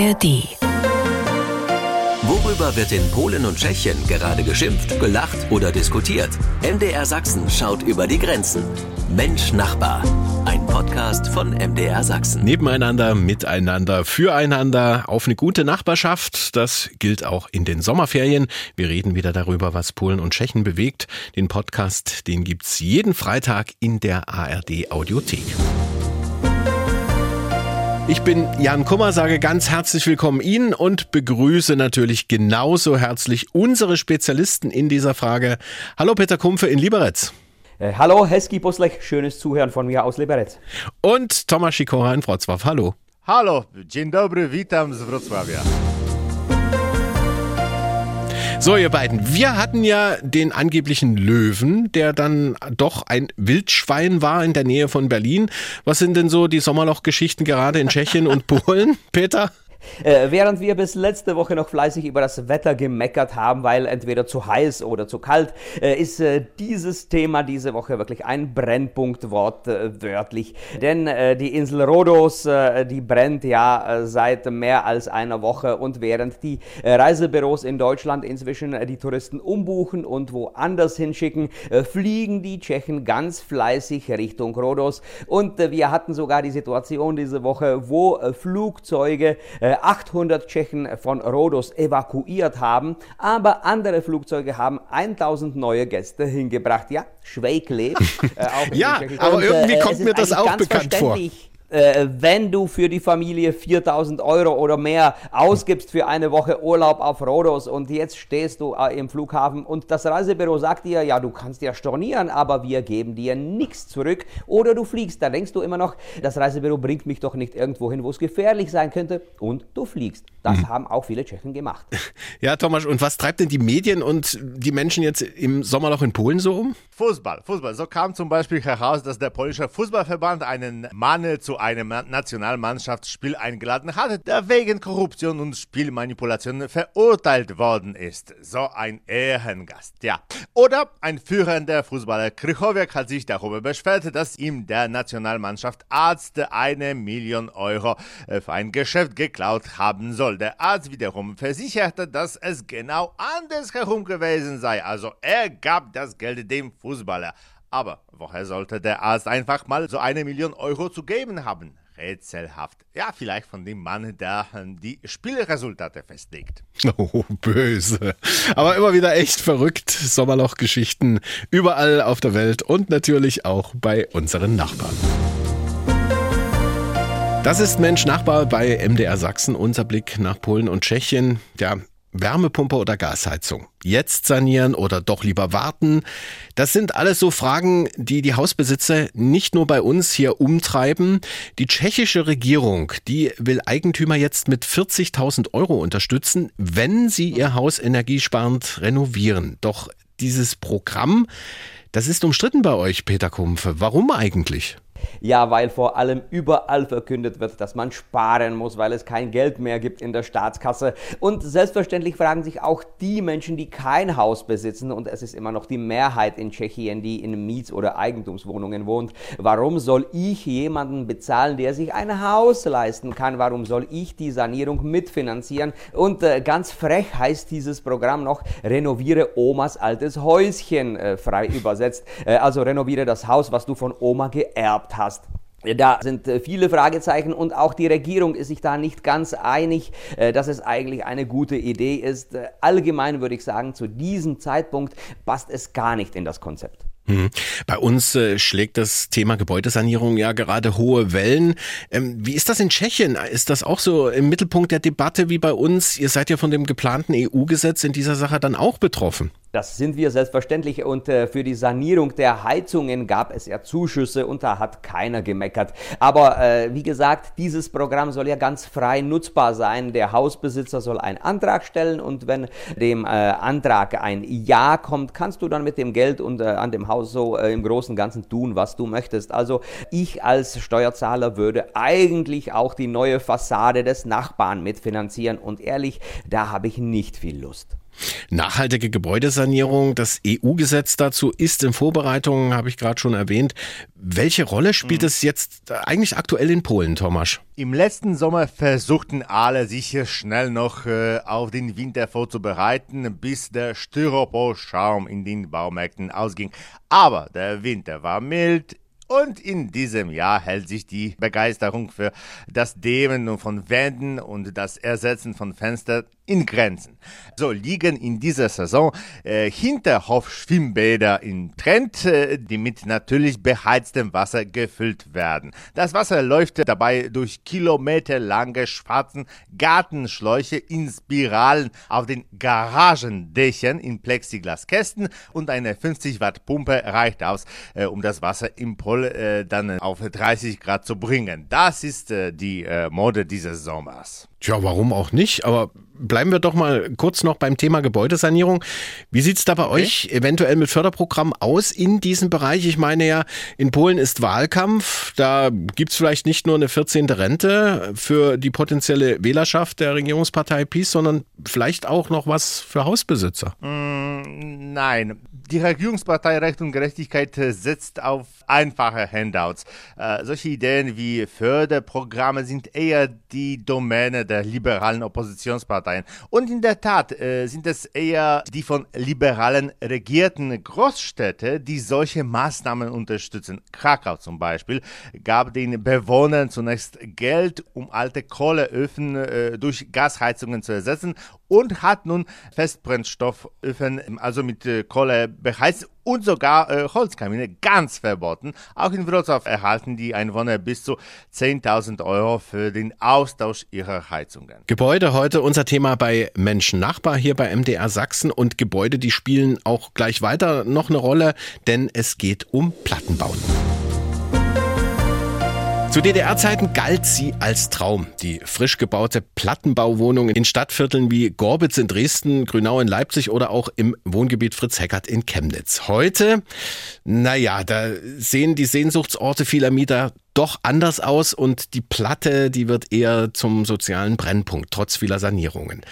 ARD. Worüber wird in Polen und Tschechien gerade geschimpft, gelacht oder diskutiert? MDR Sachsen schaut über die Grenzen. Mensch Nachbar. Ein Podcast von MDR Sachsen. Nebeneinander, miteinander, füreinander, auf eine gute Nachbarschaft. Das gilt auch in den Sommerferien. Wir reden wieder darüber, was Polen und Tschechen bewegt. Den Podcast, den gibt's jeden Freitag in der ARD Audiothek. Ich bin Jan Kummer, sage ganz herzlich willkommen Ihnen und begrüße natürlich genauso herzlich unsere Spezialisten in dieser Frage. Hallo Peter Kumpfe in Liberec. Äh, hallo Heski Boslech, schönes Zuhören von mir aus Liberec. Und Tomasz Sikora in Wrocław. Hallo. Hallo, dzień dobry, witam z Wrocławia. So, ihr beiden, wir hatten ja den angeblichen Löwen, der dann doch ein Wildschwein war in der Nähe von Berlin. Was sind denn so die Sommerlochgeschichten gerade in Tschechien und Polen, Peter? Äh, während wir bis letzte Woche noch fleißig über das Wetter gemeckert haben, weil entweder zu heiß oder zu kalt, äh, ist äh, dieses Thema diese Woche wirklich ein Brennpunktwort äh, wörtlich. Denn äh, die Insel Rhodos, äh, die brennt ja seit mehr als einer Woche und während die Reisebüros in Deutschland inzwischen die Touristen umbuchen und woanders hinschicken, fliegen die Tschechen ganz fleißig Richtung Rhodos. Und wir hatten sogar die Situation diese Woche, wo Flugzeuge 800 Tschechen von Rhodos evakuiert haben, aber andere Flugzeuge haben 1000 neue Gäste hingebracht. Ja, Schweikle. Äh, ja, aber irgendwie äh, kommt mir das auch bekannt vor äh, wenn du für die Familie 4000 Euro oder mehr ausgibst für eine Woche Urlaub auf Rhodos und jetzt stehst du äh, im Flughafen und das Reisebüro sagt dir, ja, du kannst ja stornieren, aber wir geben dir nichts zurück oder du fliegst, da denkst du immer noch, das Reisebüro bringt mich doch nicht irgendwo hin, wo es gefährlich sein könnte und du fliegst. Das mhm. haben auch viele Tschechen gemacht. Ja, Thomas, und was treibt denn die Medien und die Menschen jetzt im Sommerloch in Polen so um? Fußball, Fußball. So kam zum Beispiel heraus, dass der polnische Fußballverband einen Mangel zu einem Nationalmannschaftsspiel eingeladen hatte, der wegen Korruption und Spielmanipulation verurteilt worden ist. So ein Ehrengast, ja. Oder ein führender Fußballer Krychowiak hat sich darüber beschwert, dass ihm der Nationalmannschaft Arzt eine Million Euro äh, für ein Geschäft geklaut haben soll. Der Arzt wiederum versicherte, dass es genau andersherum gewesen sei. Also er gab das Geld dem Fußballer. Aber woher sollte der Arzt einfach mal so eine Million Euro zu geben haben? Rätselhaft. Ja, vielleicht von dem Mann, der ähm, die Spielresultate festlegt. Oh, böse. Aber immer wieder echt verrückt. Sommerlochgeschichten überall auf der Welt und natürlich auch bei unseren Nachbarn. Das ist Mensch Nachbar bei MDR Sachsen, unser Blick nach Polen und Tschechien. Ja, Wärmepumpe oder Gasheizung? Jetzt sanieren oder doch lieber warten? Das sind alles so Fragen, die die Hausbesitzer nicht nur bei uns hier umtreiben. Die tschechische Regierung, die will Eigentümer jetzt mit 40.000 Euro unterstützen, wenn sie ihr Haus energiesparend renovieren. Doch dieses Programm, das ist umstritten bei euch, Peter Kumpfe. Warum eigentlich? Ja, weil vor allem überall verkündet wird, dass man sparen muss, weil es kein Geld mehr gibt in der Staatskasse. Und selbstverständlich fragen sich auch die Menschen, die kein Haus besitzen, und es ist immer noch die Mehrheit in Tschechien, die in Miets- oder Eigentumswohnungen wohnt, warum soll ich jemanden bezahlen, der sich ein Haus leisten kann? Warum soll ich die Sanierung mitfinanzieren? Und äh, ganz frech heißt dieses Programm noch, renoviere Omas altes Häuschen, äh, frei übersetzt. Äh, also renoviere das Haus, was du von Oma geerbt gehabt hast. Da sind äh, viele Fragezeichen und auch die Regierung ist sich da nicht ganz einig, äh, dass es eigentlich eine gute Idee ist. Äh, allgemein würde ich sagen, zu diesem Zeitpunkt passt es gar nicht in das Konzept. Hm. Bei uns äh, schlägt das Thema Gebäudesanierung ja gerade hohe Wellen. Ähm, wie ist das in Tschechien? Ist das auch so im Mittelpunkt der Debatte wie bei uns? Ihr seid ja von dem geplanten EU-Gesetz in dieser Sache dann auch betroffen. Das sind wir selbstverständlich und äh, für die Sanierung der Heizungen gab es ja Zuschüsse und da hat keiner gemeckert. Aber äh, wie gesagt, dieses Programm soll ja ganz frei nutzbar sein. Der Hausbesitzer soll einen Antrag stellen und wenn dem äh, Antrag ein Ja kommt, kannst du dann mit dem Geld und äh, an dem Haus so äh, im Großen und Ganzen tun, was du möchtest. Also ich als Steuerzahler würde eigentlich auch die neue Fassade des Nachbarn mitfinanzieren und ehrlich, da habe ich nicht viel Lust. Nachhaltige Gebäudesanierung, das EU-Gesetz dazu ist in Vorbereitung, habe ich gerade schon erwähnt. Welche Rolle spielt mhm. es jetzt eigentlich aktuell in Polen, Thomas? Im letzten Sommer versuchten alle sich schnell noch äh, auf den Winter vorzubereiten, bis der Styroporschaum in den Baumärkten ausging. Aber der Winter war mild, und in diesem Jahr hält sich die Begeisterung für das Dämmen von Wänden und das Ersetzen von Fenstern in Grenzen. So liegen in dieser Saison äh, Hinterhofschwimmbäder in Trend, äh, die mit natürlich beheiztem Wasser gefüllt werden. Das Wasser läuft dabei durch kilometerlange schwarzen Gartenschläuche in Spiralen auf den Garagendächern in Plexiglaskästen und eine 50 Watt Pumpe reicht aus, äh, um das Wasser im Pol äh, dann auf 30 Grad zu bringen. Das ist äh, die äh, Mode dieses Sommers. Tja, warum auch nicht? Aber bleiben wir doch mal kurz noch beim Thema Gebäudesanierung. Wie sieht's da bei okay. euch eventuell mit Förderprogrammen aus in diesem Bereich? Ich meine ja, in Polen ist Wahlkampf. Da gibt's vielleicht nicht nur eine 14. Rente für die potenzielle Wählerschaft der Regierungspartei PiS, sondern vielleicht auch noch was für Hausbesitzer. Mm, nein, die Regierungspartei Recht und Gerechtigkeit äh, setzt auf einfache Handouts. Äh, solche Ideen wie Förderprogramme sind eher die Domäne der liberalen Oppositionsparteien. Und in der Tat äh, sind es eher die von Liberalen regierten Großstädte, die solche Maßnahmen unterstützen. Krakau zum Beispiel gab den Bewohnern zunächst Geld, um alte Kohleöfen durch Gasheizungen zu ersetzen und hat nun Festbrennstofföfen, also mit äh, Kohle beheizt und sogar äh, Holzkamine ganz verboten. Auch in Wrocław erhalten die Einwohner bis zu 10.000 Euro für den Austausch ihrer Heizungen. Gebäude heute unser Thema bei Menschen Nachbar hier bei MDR Sachsen und Gebäude, die spielen auch gleich weiter noch eine Rolle, denn es geht um Plattenbauten. Zu DDR-Zeiten galt sie als Traum. Die frisch gebaute Plattenbauwohnung in Stadtvierteln wie Gorbitz in Dresden, Grünau in Leipzig oder auch im Wohngebiet Fritz Heckert in Chemnitz. Heute, naja, da sehen die Sehnsuchtsorte vieler Mieter doch anders aus und die Platte, die wird eher zum sozialen Brennpunkt, trotz vieler Sanierungen.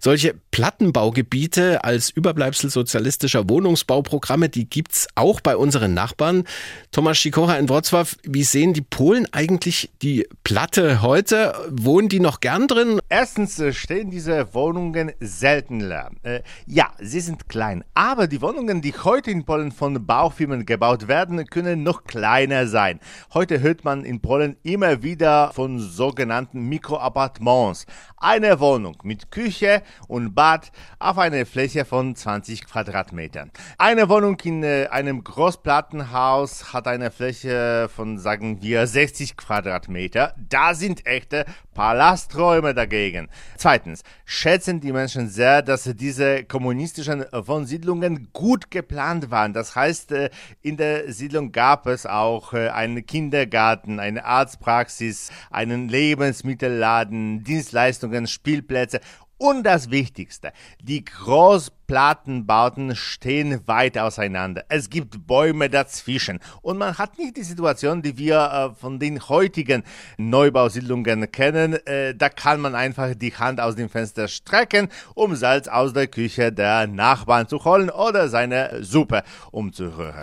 Solche Plattenbaugebiete als Überbleibsel sozialistischer Wohnungsbauprogramme, die gibt's auch bei unseren Nachbarn. Thomas Sikora in Wrocław, wie sehen die Polen eigentlich die Platte heute? Wohnen die noch gern drin? Erstens äh, stehen diese Wohnungen selten leer. Äh, ja, sie sind klein, aber die Wohnungen, die heute in Polen von Baufirmen gebaut werden, können noch kleiner sein. Heute hört man in Polen immer wieder von sogenannten Mikroappartements. Eine Wohnung mit Küche und Bad auf einer Fläche von 20 Quadratmetern. Eine Wohnung in äh, einem Großplattenhaus hat eine Fläche von, sagen wir, 60 Quadratmeter. Da sind echte Palasträume dagegen. Zweitens, schätzen die Menschen sehr, dass diese kommunistischen Wohnsiedlungen gut geplant waren. Das heißt, äh, in der Siedlung gab es auch äh, einen Kindergarten, eine Arztpraxis, einen Lebensmittelladen, Dienstleistungen, Spielplätze und das Wichtigste, die Großplattenbauten stehen weit auseinander. Es gibt Bäume dazwischen und man hat nicht die Situation, die wir äh, von den heutigen Neubausiedlungen kennen. Äh, da kann man einfach die Hand aus dem Fenster strecken, um Salz aus der Küche der Nachbarn zu holen oder seine Suppe umzurühren.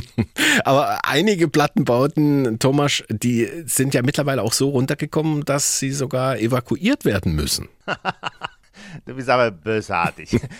Aber einige Plattenbauten, Thomas, die sind ja mittlerweile auch so runtergekommen, dass sie sogar evakuiert werden müssen. Du bist aber bösartig.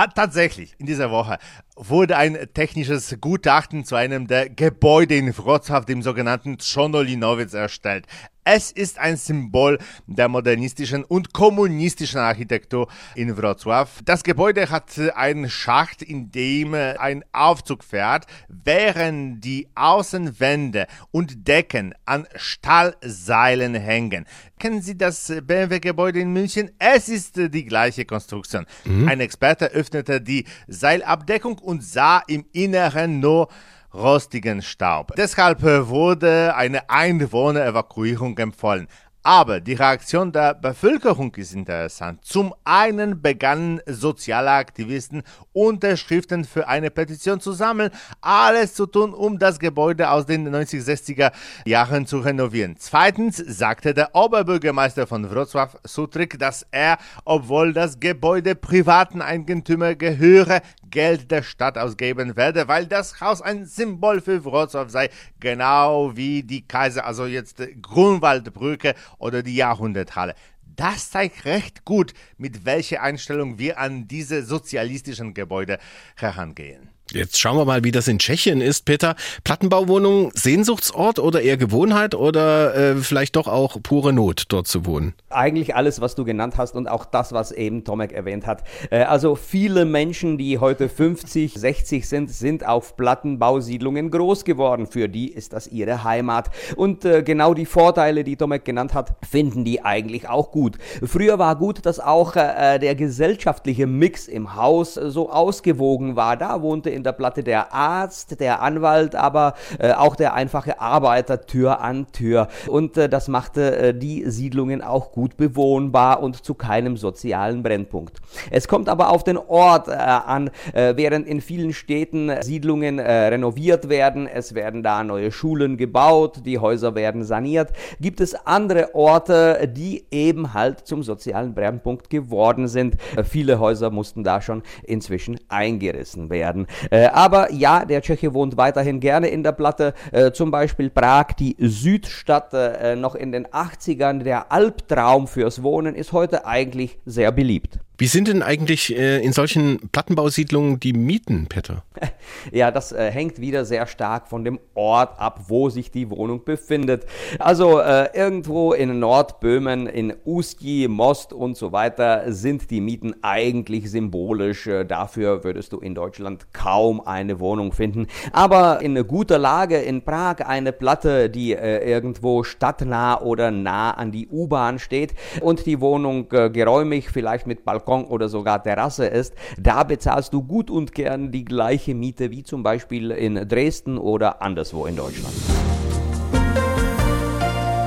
Ah, tatsächlich, in dieser Woche wurde ein technisches Gutachten zu einem der Gebäude in Wrocław, dem sogenannten Tschonolinowitz, erstellt. Es ist ein Symbol der modernistischen und kommunistischen Architektur in Wrocław. Das Gebäude hat einen Schacht, in dem ein Aufzug fährt, während die Außenwände und Decken an Stahlseilen hängen. Kennen Sie das BMW-Gebäude in München? Es ist die gleiche Konstruktion. Mhm. Ein Experte öffnete die Seilabdeckung und sah im Inneren nur rostigen Staub. Deshalb wurde eine Einwohnerevakuierung empfohlen. Aber die Reaktion der Bevölkerung ist interessant. Zum einen begannen soziale Aktivisten Unterschriften für eine Petition zu sammeln, alles zu tun, um das Gebäude aus den 1960er Jahren zu renovieren. Zweitens sagte der Oberbürgermeister von Wrocław, Sutrik, dass er, obwohl das Gebäude privaten Eigentümer gehöre, Geld der Stadt ausgeben werde, weil das Haus ein Symbol für Wrocław sei, genau wie die Kaiser, also jetzt Grunwaldbrücke oder die Jahrhunderthalle. Das zeigt recht gut, mit welcher Einstellung wir an diese sozialistischen Gebäude herangehen. Jetzt schauen wir mal, wie das in Tschechien ist, Peter. Plattenbauwohnung Sehnsuchtsort oder eher Gewohnheit oder äh, vielleicht doch auch pure Not, dort zu wohnen? Eigentlich alles, was du genannt hast und auch das, was eben Tomek erwähnt hat. Äh, also viele Menschen, die heute 50, 60 sind, sind auf Plattenbausiedlungen groß geworden. Für die ist das ihre Heimat. Und äh, genau die Vorteile, die Tomek genannt hat, finden die eigentlich auch gut. Früher war gut, dass auch äh, der gesellschaftliche Mix im Haus so ausgewogen war. Da wohnte in der Platte der Arzt, der Anwalt, aber äh, auch der einfache Arbeiter Tür an Tür. Und äh, das machte äh, die Siedlungen auch gut bewohnbar und zu keinem sozialen Brennpunkt. Es kommt aber auf den Ort äh, an, äh, während in vielen Städten Siedlungen äh, renoviert werden, es werden da neue Schulen gebaut, die Häuser werden saniert, gibt es andere Orte, die eben halt zum sozialen Brennpunkt geworden sind. viele Häuser mussten da schon inzwischen eingerissen werden. Äh, aber ja, der Tscheche wohnt weiterhin gerne in der Platte. Äh, zum Beispiel Prag, die Südstadt, äh, noch in den 80ern. Der Albtraum fürs Wohnen ist heute eigentlich sehr beliebt. Wie sind denn eigentlich äh, in solchen Plattenbausiedlungen die Mieten, Peter? Ja, das äh, hängt wieder sehr stark von dem Ort ab, wo sich die Wohnung befindet. Also äh, irgendwo in Nordböhmen, in Uski, Most und so weiter sind die Mieten eigentlich symbolisch. Äh, dafür würdest du in Deutschland kaum eine Wohnung finden. Aber in guter Lage in Prag eine Platte, die äh, irgendwo stadtnah oder nah an die U-Bahn steht und die Wohnung äh, geräumig, vielleicht mit Balkon Balkon oder sogar Terrasse ist, da bezahlst du gut und gern die gleiche Miete wie zum Beispiel in Dresden oder anderswo in Deutschland.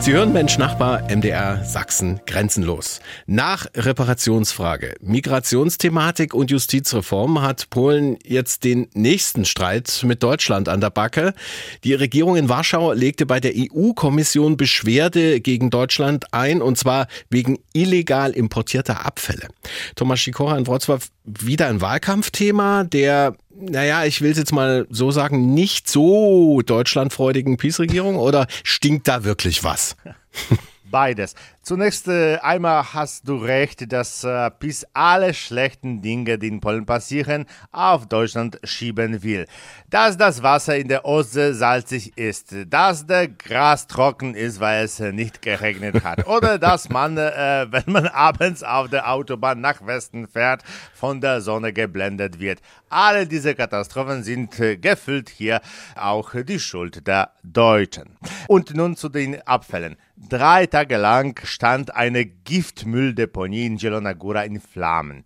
Sie hören Mensch Nachbar MDR Sachsen grenzenlos. Nach Reparationsfrage, Migrationsthematik und Justizreform hat Polen jetzt den nächsten Streit mit Deutschland an der Backe. Die Regierung in Warschau legte bei der EU-Kommission Beschwerde gegen Deutschland ein und zwar wegen illegal importierter Abfälle. Thomas Schikora in Wrocław wieder ein Wahlkampfthema der naja, ich will es jetzt mal so sagen, nicht so deutschlandfreudigen Peace-Regierung oder stinkt da wirklich was? Beides. Zunächst äh, einmal hast du recht, dass äh, bis alle schlechten Dinge, die in Polen passieren, auf Deutschland schieben will. Dass das Wasser in der Ostsee salzig ist, dass der Gras trocken ist, weil es äh, nicht geregnet hat, oder dass man, äh, wenn man abends auf der Autobahn nach Westen fährt, von der Sonne geblendet wird. Alle diese Katastrophen sind äh, gefüllt hier auch die Schuld der Deutschen. Und nun zu den Abfällen. Drei Tage lang stand eine Giftmülldeponie in Jelonagura in Flammen.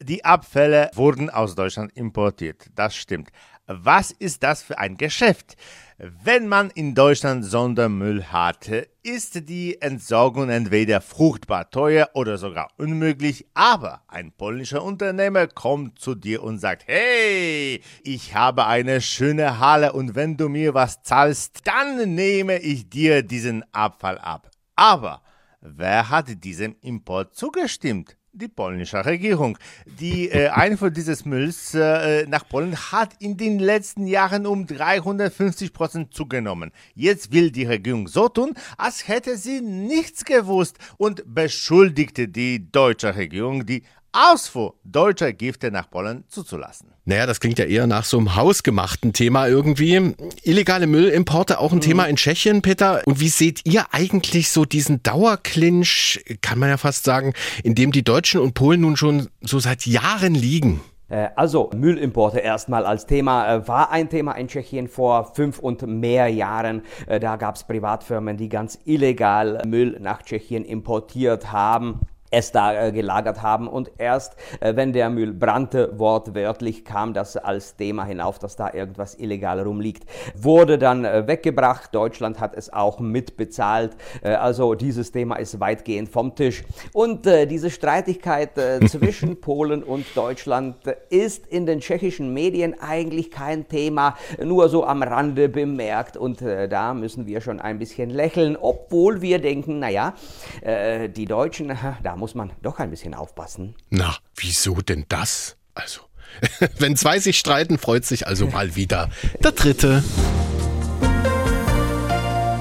Die Abfälle wurden aus Deutschland importiert. Das stimmt. Was ist das für ein Geschäft? Wenn man in Deutschland Sondermüll hat, ist die Entsorgung entweder fruchtbar teuer oder sogar unmöglich, aber ein polnischer Unternehmer kommt zu dir und sagt, hey, ich habe eine schöne Halle und wenn du mir was zahlst, dann nehme ich dir diesen Abfall ab. Aber wer hat diesem Import zugestimmt? Die polnische Regierung. Die äh, Einfuhr dieses Mülls äh, nach Polen hat in den letzten Jahren um 350 Prozent zugenommen. Jetzt will die Regierung so tun, als hätte sie nichts gewusst und beschuldigte die deutsche Regierung, die Ausfuhr deutscher Gifte nach Polen zuzulassen. Naja, das klingt ja eher nach so einem hausgemachten Thema irgendwie. Illegale Müllimporte auch ein mhm. Thema in Tschechien, Peter. Und wie seht ihr eigentlich so diesen Dauerclinch, kann man ja fast sagen, in dem die Deutschen und Polen nun schon so seit Jahren liegen? Äh, also Müllimporte erstmal als Thema äh, war ein Thema in Tschechien vor fünf und mehr Jahren. Äh, da gab es Privatfirmen, die ganz illegal Müll nach Tschechien importiert haben. Es da äh, gelagert haben. Und erst äh, wenn der Müll brannte, wortwörtlich kam das als Thema hinauf, dass da irgendwas illegal rumliegt. Wurde dann äh, weggebracht. Deutschland hat es auch mitbezahlt. Also dieses Thema ist weitgehend vom Tisch. Und diese Streitigkeit zwischen Polen und Deutschland ist in den tschechischen Medien eigentlich kein Thema, nur so am Rande bemerkt. Und da müssen wir schon ein bisschen lächeln, obwohl wir denken, naja, die Deutschen, da muss man doch ein bisschen aufpassen. Na, wieso denn das? Also, wenn zwei sich streiten, freut sich also mal wieder der Dritte.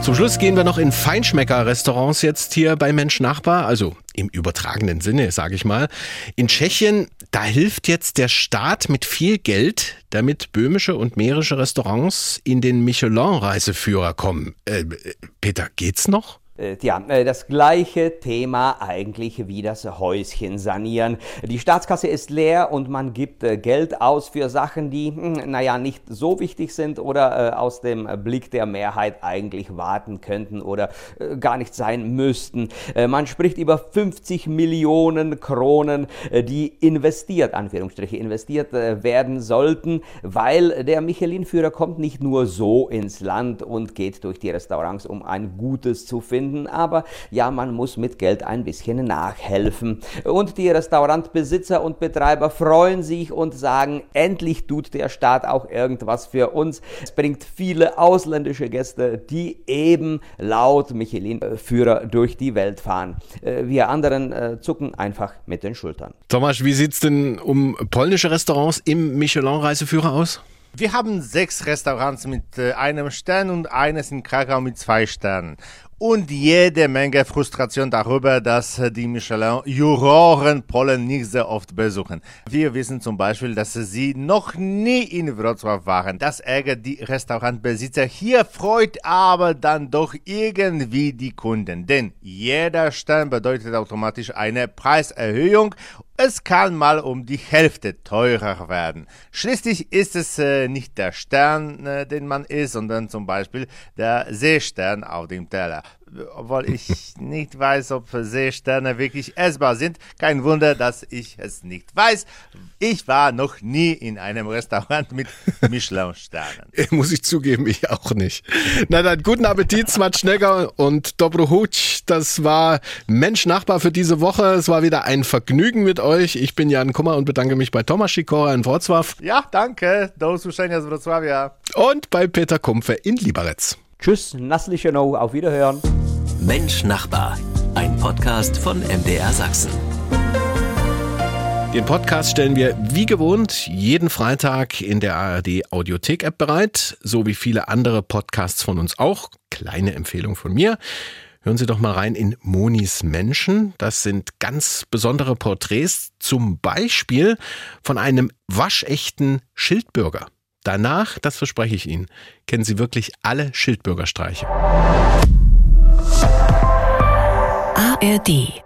Zum Schluss gehen wir noch in Feinschmecker-Restaurants jetzt hier bei Mensch Nachbar, also im übertragenen Sinne, sage ich mal. In Tschechien, da hilft jetzt der Staat mit viel Geld, damit böhmische und mährische Restaurants in den Michelin-Reiseführer kommen. Äh, Peter, geht's noch? Äh, ja, äh, das gleiche Thema eigentlich wie das Häuschen sanieren. Die Staatskasse ist leer und man gibt äh, Geld aus für Sachen, die, hm, naja, nicht so wichtig sind oder aus dem Blick der Mehrheit eigentlich warten könnten oder gar nicht sein müssten. Man spricht über 50 Millionen Kronen, die investiert, Anführungsstriche, investiert werden sollten, weil der Michelin-Führer kommt nicht nur so ins Land und geht durch die Restaurants, um ein Gutes zu finden, finden, aber ja, man muss mit Geld ein bisschen nachhelfen. Und die Restaurantbesitzer und Betreiber freuen sich und sagen, endlich tut der Staat auch irgendwas für uns. Es bringt viele ausländische Gäste, die eben laut Michelin-Führer durch die Welt fahren. Äh, wir anderen äh, zucken einfach mit den Schultern. Thomas, wie sieht es denn um polnische Restaurants im Michelin-Reiseführer aus? Wir haben sechs Restaurants mit äh, einem Stern und eines in Krakau mit zwei Sternen und jede Menge Frustration darüber, dass die Michelin-Juroren Polen nicht sehr oft besuchen. Wir wissen zum Beispiel, dass sie noch nie in Wrocław waren. Das ärgert die Restaurantbesitzer. Hier freut aber dann doch irgendwie die Kunden, denn jeder Stern bedeutet automatisch eine Preiserhöhung es kann mal um die Hälfte teurer werden. Schließlich ist es äh, nicht der Stern, äh, den man isst, sondern zum Beispiel der Seestern auf dem Teller obwohl ich nicht weiß, ob Seesterne wirklich essbar sind. Kein Wunder, dass ich es nicht weiß. Ich war noch nie in einem Restaurant mit Michelin-Sternen. Muss ich zugeben, ich auch nicht. Na dann, guten Appetit, Smatschnecker und Dobro Huc. Das war Mensch Nachbar für diese Woche. Es war wieder ein Vergnügen mit euch. Ich bin Jan Kummer und bedanke mich bei Thomas Schikora in Wrocław. Ja, danke. Do usłyszenia z Wrocławia. Und bei Peter Kumpfe in Liberec. Tschüss, Nasslichenow, auf Wiederhören. Mensch Nachbar, ein Podcast von MDR Sachsen. Den Podcast stellen wir wie gewohnt jeden Freitag in der ARD Audiothek App bereit, so wie viele andere Podcasts von uns auch. Kleine Empfehlung von mir. Hören Sie doch mal rein in Monis Menschen. Das sind ganz besondere Porträts, zum Beispiel von einem waschechten Schildbürger. Danach, das verspreche ich Ihnen, kennen Sie wirklich alle Schildbürgerstreiche. ARD